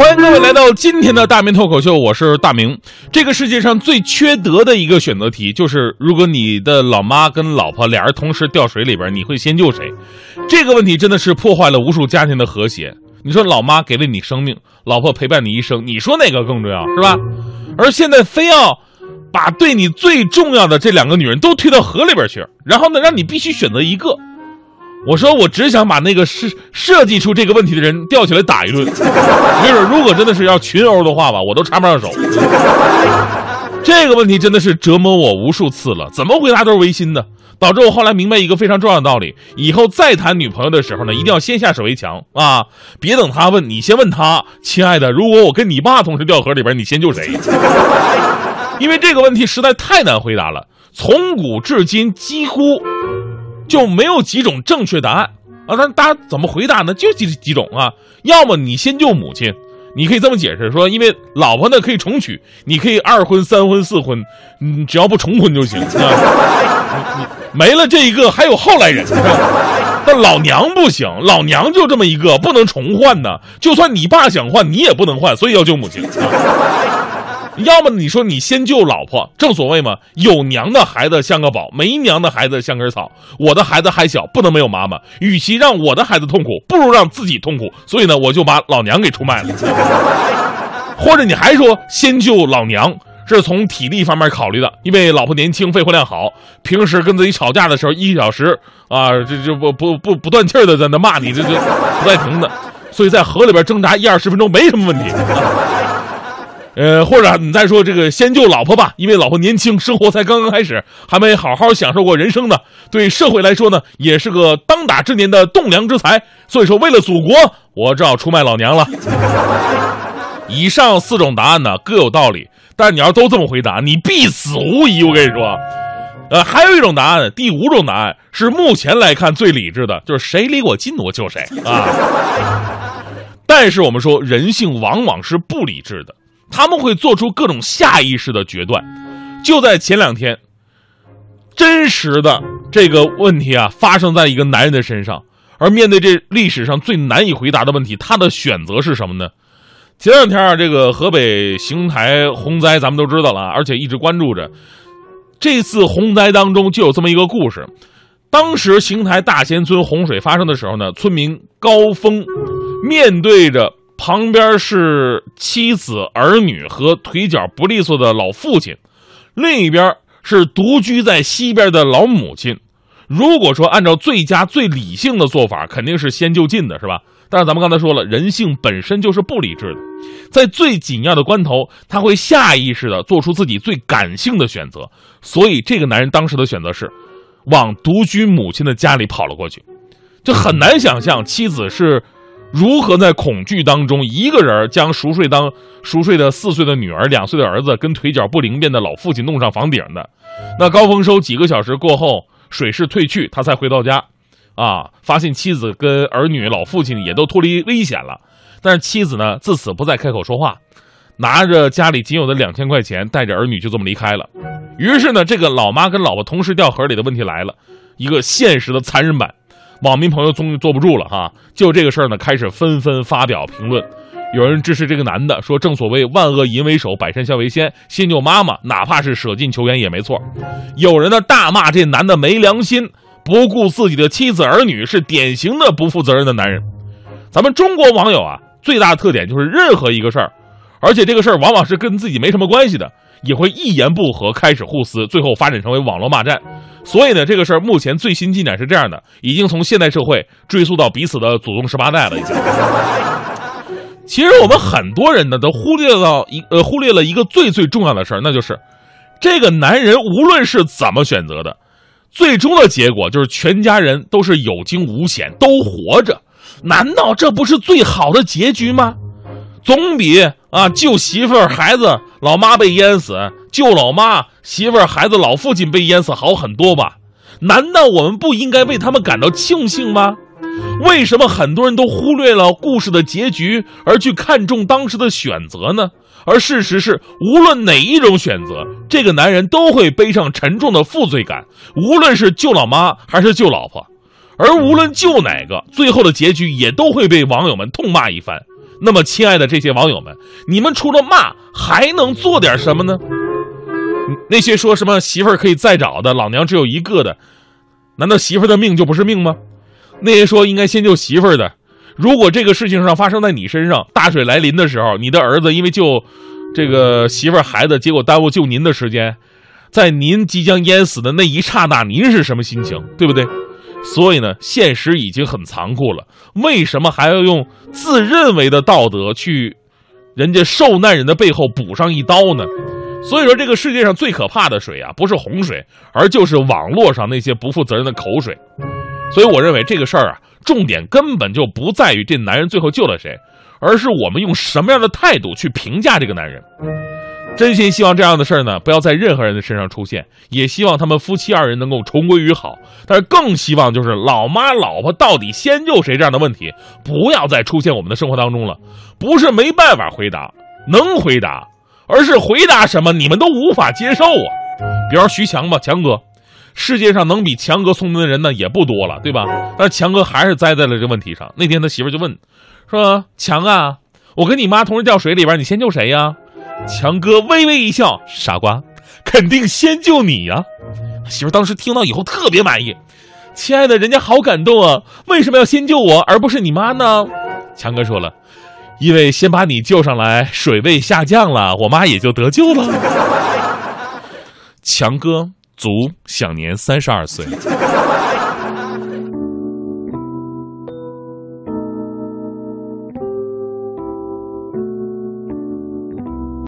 欢迎各位来到今天的大明脱口秀，我是大明。这个世界上最缺德的一个选择题，就是如果你的老妈跟老婆俩人同时掉水里边，你会先救谁？这个问题真的是破坏了无数家庭的和谐。你说老妈给了你生命，老婆陪伴你一生，你说哪个更重要，是吧？而现在非要把对你最重要的这两个女人都推到河里边去，然后呢，让你必须选择一个。我说，我只想把那个设设计出这个问题的人吊起来打一顿。没准，如果真的是要群殴的话吧，我都插不上手。这个问题真的是折磨我无数次了，怎么回答都是违心的，导致我后来明白一个非常重要的道理：以后再谈女朋友的时候呢，一定要先下手为强啊，别等他问你先问他，亲爱的，如果我跟你爸同时掉河里边，你先救谁？因为这个问题实在太难回答了，从古至今几乎。就没有几种正确答案啊？那大家怎么回答呢？就几几种啊？要么你先救母亲，你可以这么解释说，因为老婆呢可以重娶，你可以二婚、三婚、四婚，你，只要不重婚就行啊。没了这一个，还有后来人。但老娘不行，老娘就这么一个，不能重换呢。就算你爸想换，你也不能换，所以要救母亲。要么你说你先救老婆，正所谓嘛，有娘的孩子像个宝，没娘的孩子像根草。我的孩子还小，不能没有妈妈。与其让我的孩子痛苦，不如让自己痛苦。所以呢，我就把老娘给出卖了。或者你还说先救老娘，是从体力方面考虑的，因为老婆年轻，肺活量好，平时跟自己吵架的时候，一小时啊，这就不不不不断气的在那骂你，这这不带停的。所以在河里边挣扎一二十分钟没什么问题。呃，或者你再说这个先救老婆吧，因为老婆年轻，生活才刚刚开始，还没好好享受过人生呢。对社会来说呢，也是个当打之年的栋梁之才。所以说，为了祖国，我只好出卖老娘了。以上四种答案呢各有道理，但是你要都这么回答，你必死无疑。我跟你说，呃，还有一种答案，第五种答案是目前来看最理智的，就是谁离我近我救谁啊。但是我们说，人性往往是不理智的。他们会做出各种下意识的决断。就在前两天，真实的这个问题啊，发生在一个男人的身上。而面对这历史上最难以回答的问题，他的选择是什么呢？前两天啊，这个河北邢台洪灾，咱们都知道了，而且一直关注着。这次洪灾当中就有这么一个故事：当时邢台大仙村洪水发生的时候呢，村民高峰面对着。旁边是妻子、儿女和腿脚不利索的老父亲，另一边是独居在西边的老母亲。如果说按照最佳、最理性的做法，肯定是先就近的，是吧？但是咱们刚才说了，人性本身就是不理智的，在最紧要的关头，他会下意识的做出自己最感性的选择。所以，这个男人当时的选择是往独居母亲的家里跑了过去。就很难想象妻子是。如何在恐惧当中，一个人将熟睡当熟睡的四岁的女儿、两岁的儿子跟腿脚不灵便的老父亲弄上房顶的？那高丰收几个小时过后，水势退去，他才回到家，啊，发现妻子跟儿女、老父亲也都脱离危险了。但是妻子呢，自此不再开口说话，拿着家里仅有的两千块钱，带着儿女就这么离开了。于是呢，这个老妈跟老婆同时掉河里的问题来了，一个现实的残忍版。网民朋友终于坐不住了哈，就这个事儿呢，开始纷纷发表评论。有人支持这个男的，说正所谓万恶淫为首，百善孝为先，先救妈妈，哪怕是舍近求远也没错。有人呢大骂这男的没良心，不顾自己的妻子儿女，是典型的不负责任的男人。咱们中国网友啊，最大的特点就是任何一个事儿，而且这个事儿往往是跟自己没什么关系的。也会一言不合开始互撕，最后发展成为网络骂战。所以呢，这个事儿目前最新进展是这样的：已经从现代社会追溯到彼此的祖宗十八代了。已经。其实我们很多人呢都忽略到一呃忽略了一个最最重要的事儿，那就是这个男人无论是怎么选择的，最终的结果就是全家人都是有惊无险，都活着。难道这不是最好的结局吗？总比啊救媳妇儿、孩子、老妈被淹死，救老妈、媳妇儿、孩子、老父亲被淹死好很多吧？难道我们不应该为他们感到庆幸吗？为什么很多人都忽略了故事的结局，而去看重当时的选择呢？而事实是，无论哪一种选择，这个男人都会背上沉重的负罪感。无论是救老妈还是救老婆，而无论救哪个，最后的结局也都会被网友们痛骂一番。那么，亲爱的这些网友们，你们除了骂，还能做点什么呢？那些说什么媳妇儿可以再找的，老娘只有一个的，难道媳妇儿的命就不是命吗？那些说应该先救媳妇儿的，如果这个事情上发生在你身上，大水来临的时候，你的儿子因为救这个媳妇儿孩子，结果耽误救您的时间，在您即将淹死的那一刹那，您是什么心情？对不对？所以呢，现实已经很残酷了，为什么还要用自认为的道德去人家受难人的背后补上一刀呢？所以说，这个世界上最可怕的水啊，不是洪水，而就是网络上那些不负责任的口水。所以，我认为这个事儿啊，重点根本就不在于这男人最后救了谁，而是我们用什么样的态度去评价这个男人。真心希望这样的事儿呢，不要在任何人的身上出现，也希望他们夫妻二人能够重归于好。但是更希望就是老妈老婆到底先救谁这样的问题，不要再出现我们的生活当中了。不是没办法回答，能回答。而是回答什么你们都无法接受啊！比方徐强吧，强哥，世界上能比强哥聪明的人呢也不多了，对吧？但是强哥还是栽在了这问题上。那天他媳妇就问，说：“强啊，我跟你妈同时掉水里边，你先救谁呀？”强哥微微一笑，傻瓜，肯定先救你呀！媳妇当时听到以后特别满意，亲爱的，人家好感动啊！为什么要先救我而不是你妈呢？强哥说了。因为先把你救上来，水位下降了，我妈也就得救了。强哥卒，享年三十二岁。